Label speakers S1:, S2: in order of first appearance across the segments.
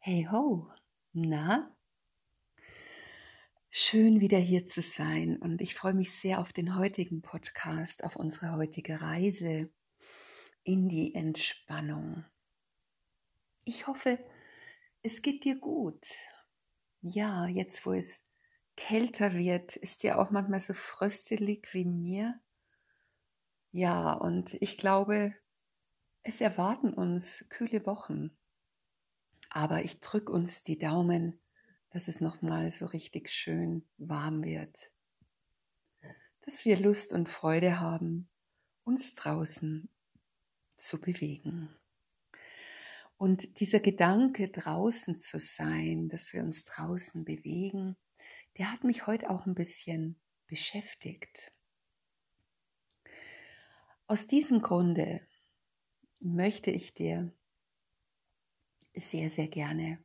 S1: Hey ho, na? Schön wieder hier zu sein und ich freue mich sehr auf den heutigen Podcast, auf unsere heutige Reise in die Entspannung. Ich hoffe, es geht dir gut. Ja, jetzt wo es kälter wird, ist dir auch manchmal so fröstelig wie mir. Ja, und ich glaube, es erwarten uns kühle Wochen. Aber ich drücke uns die Daumen, dass es nochmal so richtig schön warm wird. Dass wir Lust und Freude haben, uns draußen zu bewegen. Und dieser Gedanke, draußen zu sein, dass wir uns draußen bewegen, der hat mich heute auch ein bisschen beschäftigt. Aus diesem Grunde möchte ich dir sehr, sehr gerne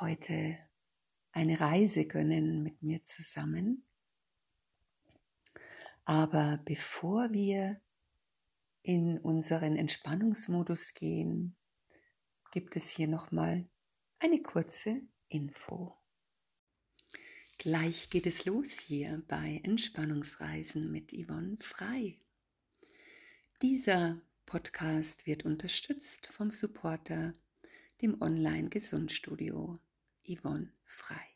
S1: heute eine Reise gönnen mit mir zusammen. Aber bevor wir in unseren Entspannungsmodus gehen, gibt es hier nochmal eine kurze Info. Gleich geht es los hier bei Entspannungsreisen mit Yvonne Frei. Dieser Podcast wird unterstützt vom Supporter, dem Online-Gesundstudio Yvonne Frei.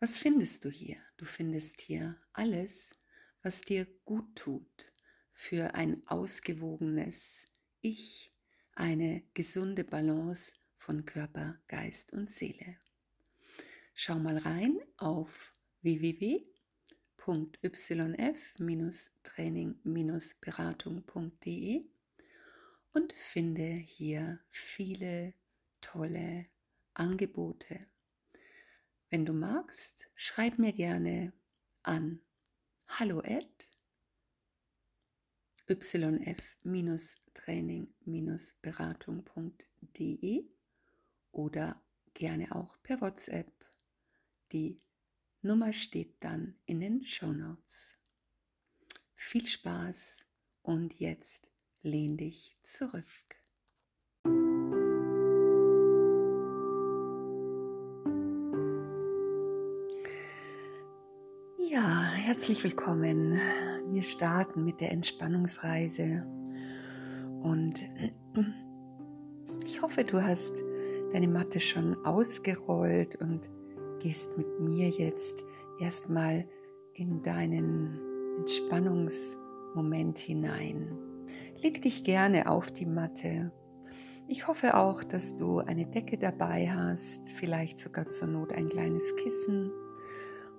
S1: Was findest du hier? Du findest hier alles, was dir gut tut für ein ausgewogenes Ich, eine gesunde Balance von Körper, Geist und Seele. Schau mal rein auf www www.yf-training-beratung.de und finde hier viele tolle Angebote. Wenn du magst, schreib mir gerne an hallo at yf-training-beratung.de oder gerne auch per WhatsApp. Die Nummer steht dann in den Show Notes. Viel Spaß und jetzt lehn dich zurück. Ja, herzlich willkommen. Wir starten mit der Entspannungsreise und ich hoffe, du hast deine Matte schon ausgerollt und gehst mit mir jetzt erstmal in deinen Entspannungsmoment hinein. Leg dich gerne auf die Matte. Ich hoffe auch, dass du eine Decke dabei hast, vielleicht sogar zur Not ein kleines Kissen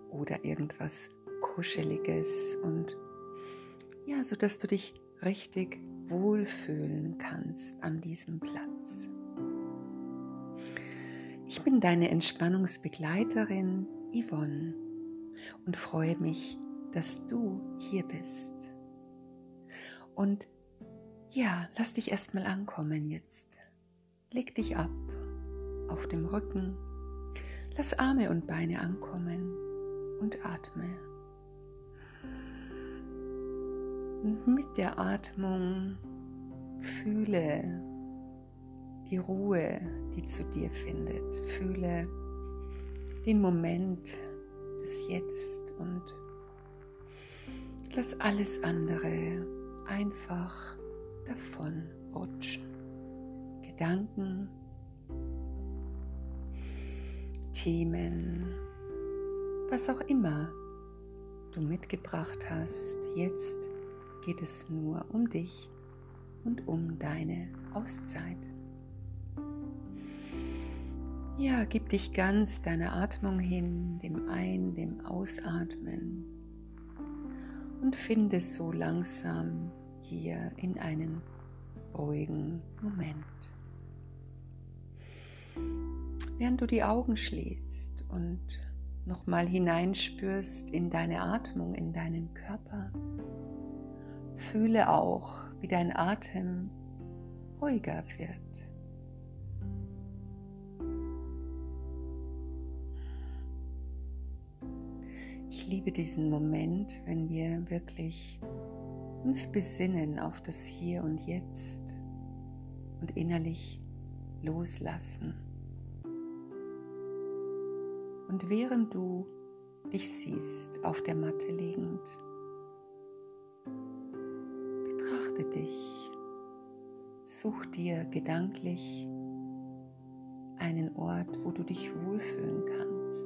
S1: oder irgendwas Kuscheliges und ja, so dass du dich richtig wohlfühlen kannst an diesem Platz. Ich bin deine Entspannungsbegleiterin Yvonne und freue mich, dass du hier bist. Und ja, lass dich erstmal ankommen jetzt. Leg dich ab auf dem Rücken, lass Arme und Beine ankommen und atme. Und mit der Atmung fühle die Ruhe, die zu dir findet. Fühle den Moment des Jetzt und lass alles andere einfach davon rutschen. Gedanken, Themen, was auch immer du mitgebracht hast. Jetzt geht es nur um dich und um deine Auszeit. Ja, gib dich ganz deiner Atmung hin, dem Ein-, dem Ausatmen und finde so langsam hier in einen ruhigen Moment. Während du die Augen schließt und nochmal hineinspürst in deine Atmung, in deinen Körper, fühle auch, wie dein Atem ruhiger wird. liebe diesen Moment, wenn wir wirklich uns besinnen auf das Hier und Jetzt und innerlich loslassen. Und während du dich siehst auf der Matte liegend, betrachte dich, such dir gedanklich einen Ort, wo du dich wohlfühlen kannst.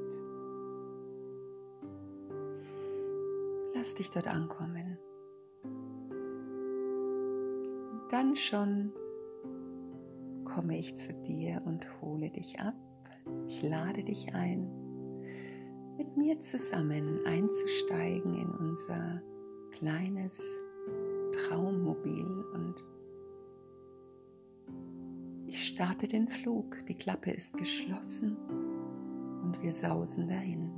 S1: Lass dich dort ankommen. Dann schon komme ich zu dir und hole dich ab. Ich lade dich ein, mit mir zusammen einzusteigen in unser kleines Traummobil und ich starte den Flug. Die Klappe ist geschlossen und wir sausen dahin.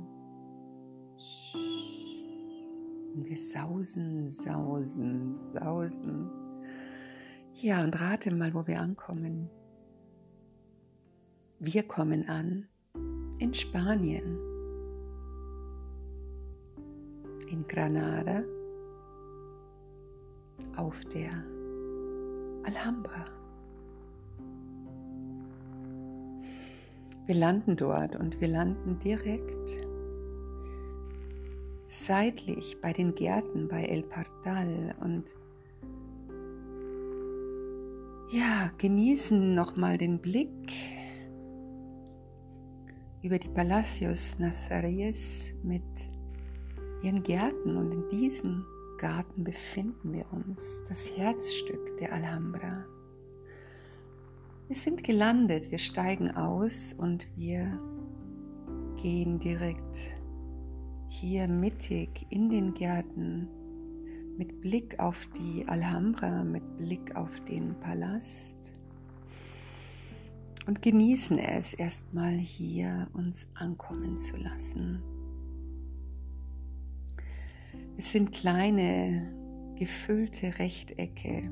S1: Und wir sausen, sausen, sausen. Ja, und rate mal, wo wir ankommen. Wir kommen an in Spanien, in Granada, auf der Alhambra. Wir landen dort und wir landen direkt seitlich bei den Gärten bei El Partal und ja, genießen nochmal den Blick über die Palacios Nazaríes mit ihren Gärten und in diesem Garten befinden wir uns, das Herzstück der Alhambra. Wir sind gelandet, wir steigen aus und wir gehen direkt hier mittig in den Gärten mit Blick auf die Alhambra, mit Blick auf den Palast und genießen es erstmal hier uns ankommen zu lassen. Es sind kleine gefüllte Rechtecke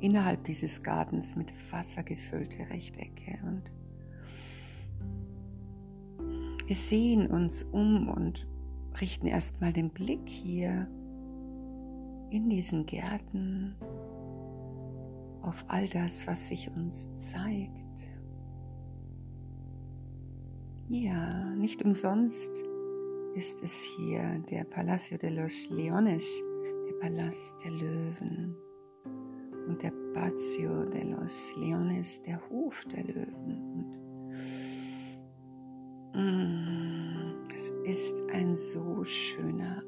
S1: innerhalb dieses Gartens mit Wasser gefüllte Rechtecke und wir sehen uns um und richten erstmal den Blick hier in diesen Gärten auf all das, was sich uns zeigt. Ja, nicht umsonst ist es hier der Palacio de los Leones, der Palast der Löwen und der Patio de los Leones, der Hof der Löwen. Und mm, es ist ein so schöner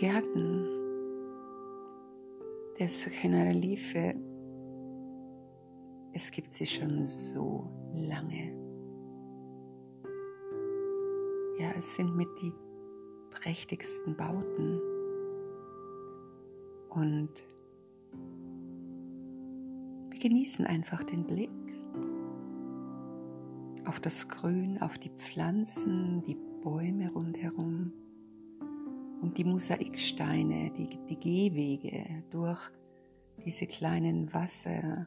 S1: Gärten. Des Generalife, es gibt sie schon so lange. Ja, es sind mit die prächtigsten Bauten. Und wir genießen einfach den Blick auf das Grün, auf die Pflanzen, die Bäume rundherum und die Mosaiksteine, die, die Gehwege durch diese kleinen Wasserläufe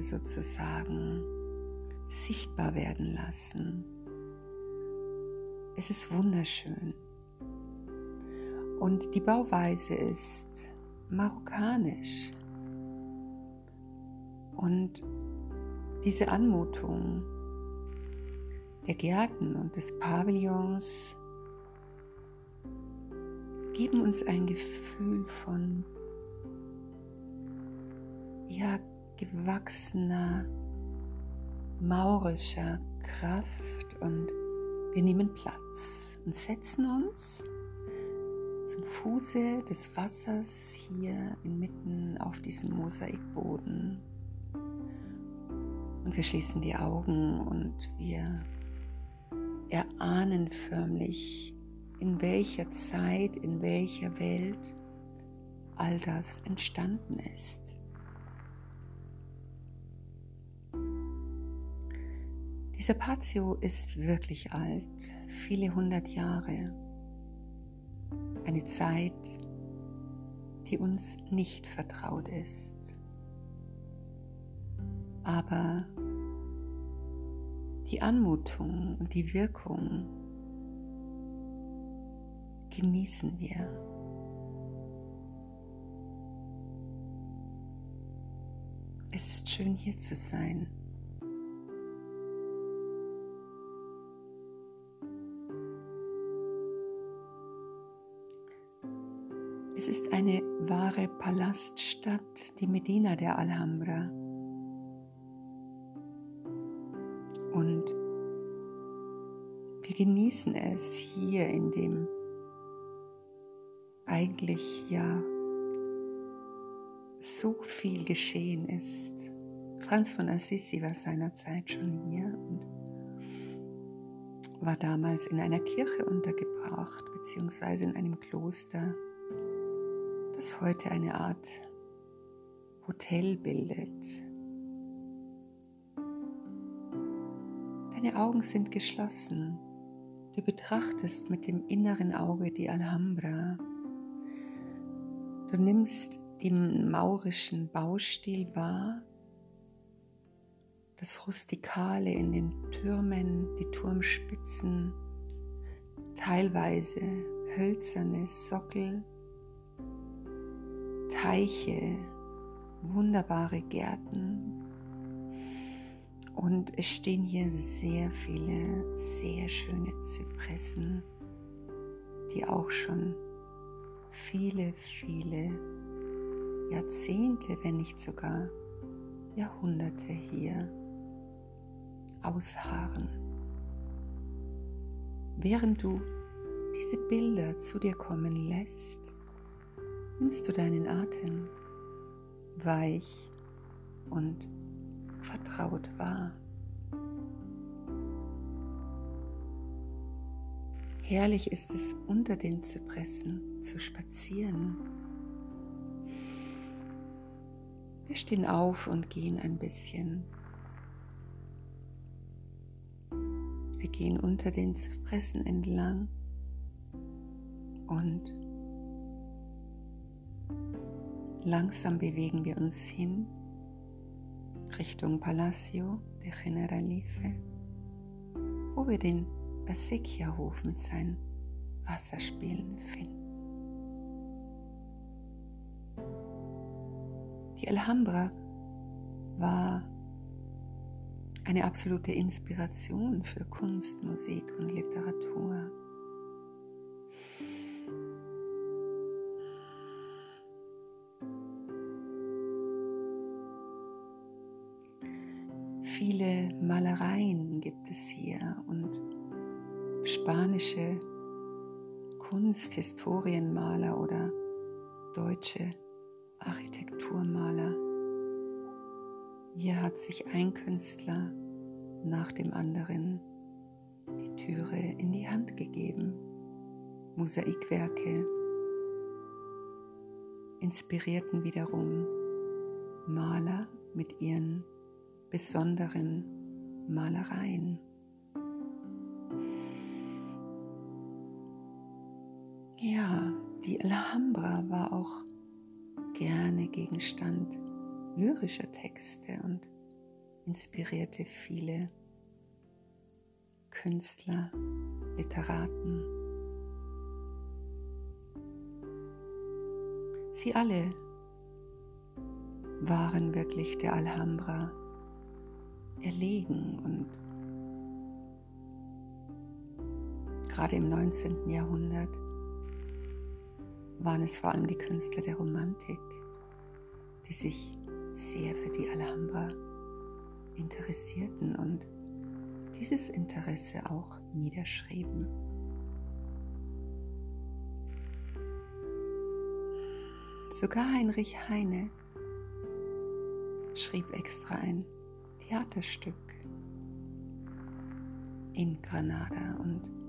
S1: sozusagen sichtbar werden lassen. Es ist wunderschön. Und die Bauweise ist marokkanisch. Und diese Anmutung der Gärten und des Pavillons geben uns ein Gefühl von ja, gewachsener maurischer Kraft und wir nehmen Platz und setzen uns zum Fuße des Wassers hier inmitten auf diesem Mosaikboden. Und wir schließen die Augen und wir erahnen förmlich in welcher Zeit, in welcher Welt all das entstanden ist. Dieser Patio ist wirklich alt, viele hundert Jahre. Eine Zeit, die uns nicht vertraut ist. Aber die Anmutung und die Wirkung genießen wir. Es ist schön hier zu sein. Es ist eine wahre Palaststadt, die Medina der Alhambra. Und wir genießen es hier in dem eigentlich ja so viel geschehen ist. Franz von Assisi war seinerzeit schon hier und war damals in einer Kirche untergebracht, beziehungsweise in einem Kloster, das heute eine Art Hotel bildet. Deine Augen sind geschlossen. Du betrachtest mit dem inneren Auge die Alhambra. Du nimmst den maurischen Baustil wahr, das Rustikale in den Türmen, die Turmspitzen, teilweise hölzerne Sockel, Teiche, wunderbare Gärten. Und es stehen hier sehr viele, sehr schöne Zypressen, die auch schon viele, viele Jahrzehnte, wenn nicht sogar Jahrhunderte hier ausharren. Während du diese Bilder zu dir kommen lässt, nimmst du deinen Atem weich und vertraut wahr. Herrlich ist es, unter den Zypressen zu spazieren. Wir stehen auf und gehen ein bisschen. Wir gehen unter den Zypressen entlang und langsam bewegen wir uns hin Richtung Palacio de Generalife, wo wir den Basekia-Hof mit seinen Wasserspielen finden. Die Alhambra war eine absolute Inspiration für Kunst, Musik und Literatur. Viele Malereien gibt es hier und spanische Kunsthistorienmaler oder deutsche Architekturmaler. Hier hat sich ein Künstler nach dem anderen die Türe in die Hand gegeben. Mosaikwerke inspirierten wiederum Maler mit ihren besonderen Malereien. Ja, die Alhambra war auch gerne Gegenstand lyrischer Texte und inspirierte viele Künstler, Literaten. Sie alle waren wirklich der Alhambra erlegen und gerade im 19. Jahrhundert waren es vor allem die Künstler der Romantik, die sich sehr für die Alhambra interessierten und dieses Interesse auch niederschrieben. Sogar Heinrich Heine schrieb extra ein Theaterstück in Granada und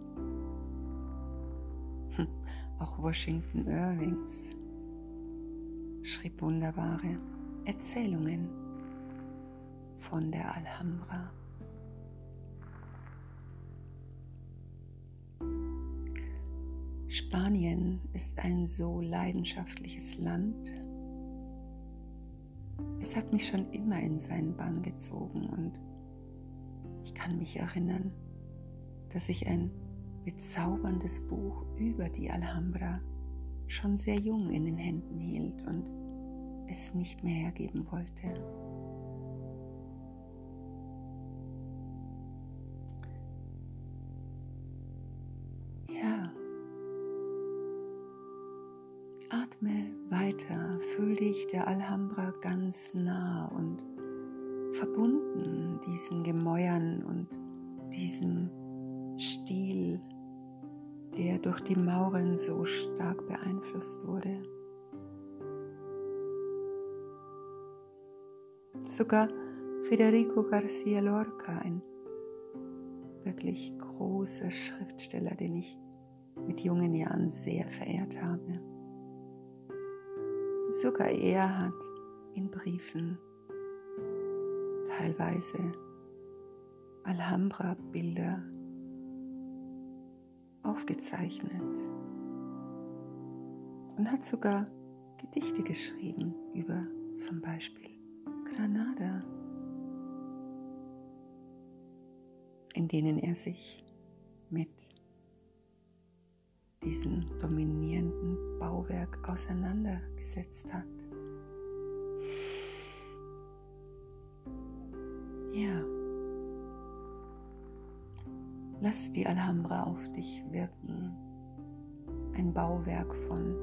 S1: auch Washington Irvings schrieb wunderbare Erzählungen von der Alhambra. Spanien ist ein so leidenschaftliches Land. Es hat mich schon immer in seinen Bann gezogen und ich kann mich erinnern, dass ich ein bezauberndes Buch über die Alhambra schon sehr jung in den Händen hielt und es nicht mehr hergeben wollte. Ja, atme weiter, fühl dich der Alhambra ganz nah und verbunden diesen Gemäuern und diesem Stil der durch die Mauren so stark beeinflusst wurde. Sogar Federico Garcia Lorca, ein wirklich großer Schriftsteller, den ich mit jungen Jahren sehr verehrt habe. Sogar er hat in Briefen teilweise Alhambra-Bilder aufgezeichnet und hat sogar Gedichte geschrieben über zum Beispiel Granada, in denen er sich mit diesem dominierenden Bauwerk auseinandergesetzt hat. Lass die Alhambra auf dich wirken. Ein Bauwerk von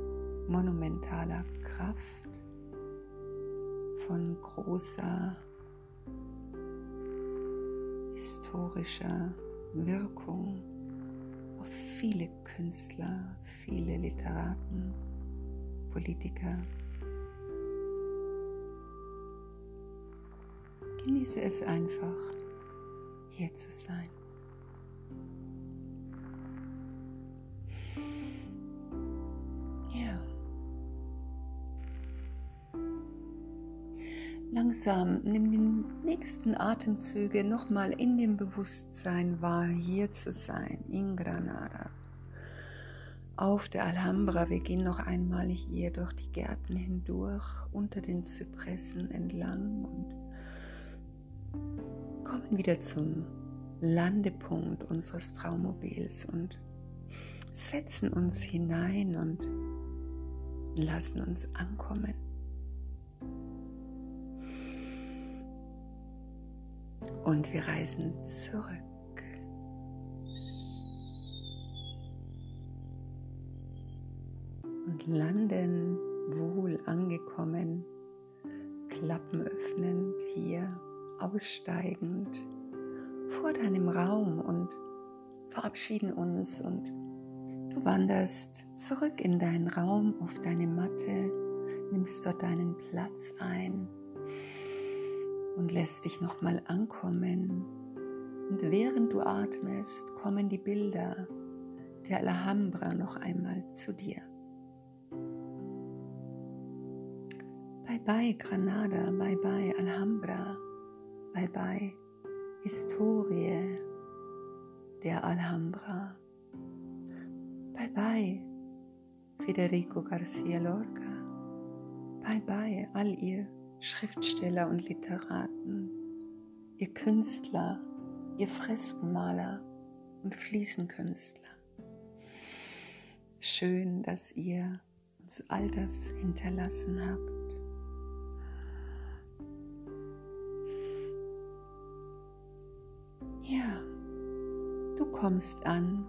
S1: monumentaler Kraft, von großer historischer Wirkung auf viele Künstler, viele Literaten, Politiker. Genieße es einfach, hier zu sein. Langsam nimm die nächsten Atemzüge nochmal in dem Bewusstsein wahr, hier zu sein, in Granada auf der Alhambra. Wir gehen noch einmal hier durch die Gärten hindurch, unter den Zypressen entlang und kommen wieder zum Landepunkt unseres Traummobils und setzen uns hinein und lassen uns ankommen. Und wir reisen zurück. und landen wohl angekommen, Klappen öffnend hier, aussteigend vor deinem Raum und verabschieden uns und du wanderst zurück in deinen Raum auf deine Matte, nimmst dort deinen Platz ein und lässt dich nochmal ankommen. Und während du atmest, kommen die Bilder der Alhambra noch einmal zu dir. bye Granada, bye bye Alhambra, bye bye Historie der Alhambra, bye bye Federico Garcia Lorca, bye bye all ihr Schriftsteller und Literaten, ihr Künstler, ihr Freskenmaler und Fliesenkünstler. Schön, dass ihr uns all das hinterlassen habt. kommst an,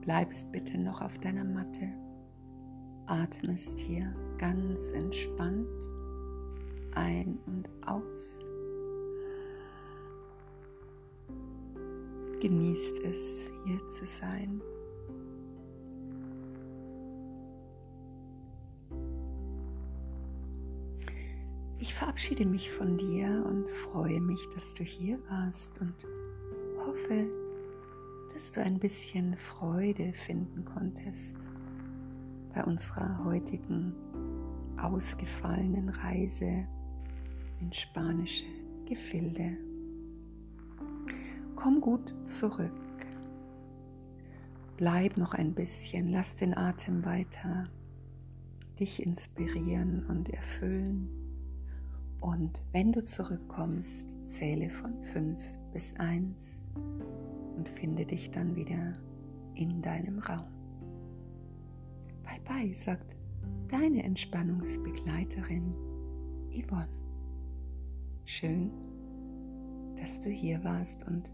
S1: bleibst bitte noch auf deiner Matte, atmest hier ganz entspannt ein und aus. Genießt es, hier zu sein. Ich verabschiede mich von dir und freue mich, dass du hier warst und hoffe, dass du ein bisschen Freude finden konntest bei unserer heutigen ausgefallenen Reise in spanische Gefilde. Komm gut zurück. Bleib noch ein bisschen, lass den Atem weiter dich inspirieren und erfüllen. Und wenn du zurückkommst, zähle von 5 bis 1 und finde dich dann wieder in deinem Raum. Bye bye, sagt deine Entspannungsbegleiterin Yvonne. Schön, dass du hier warst und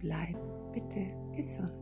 S1: bleib bitte gesund.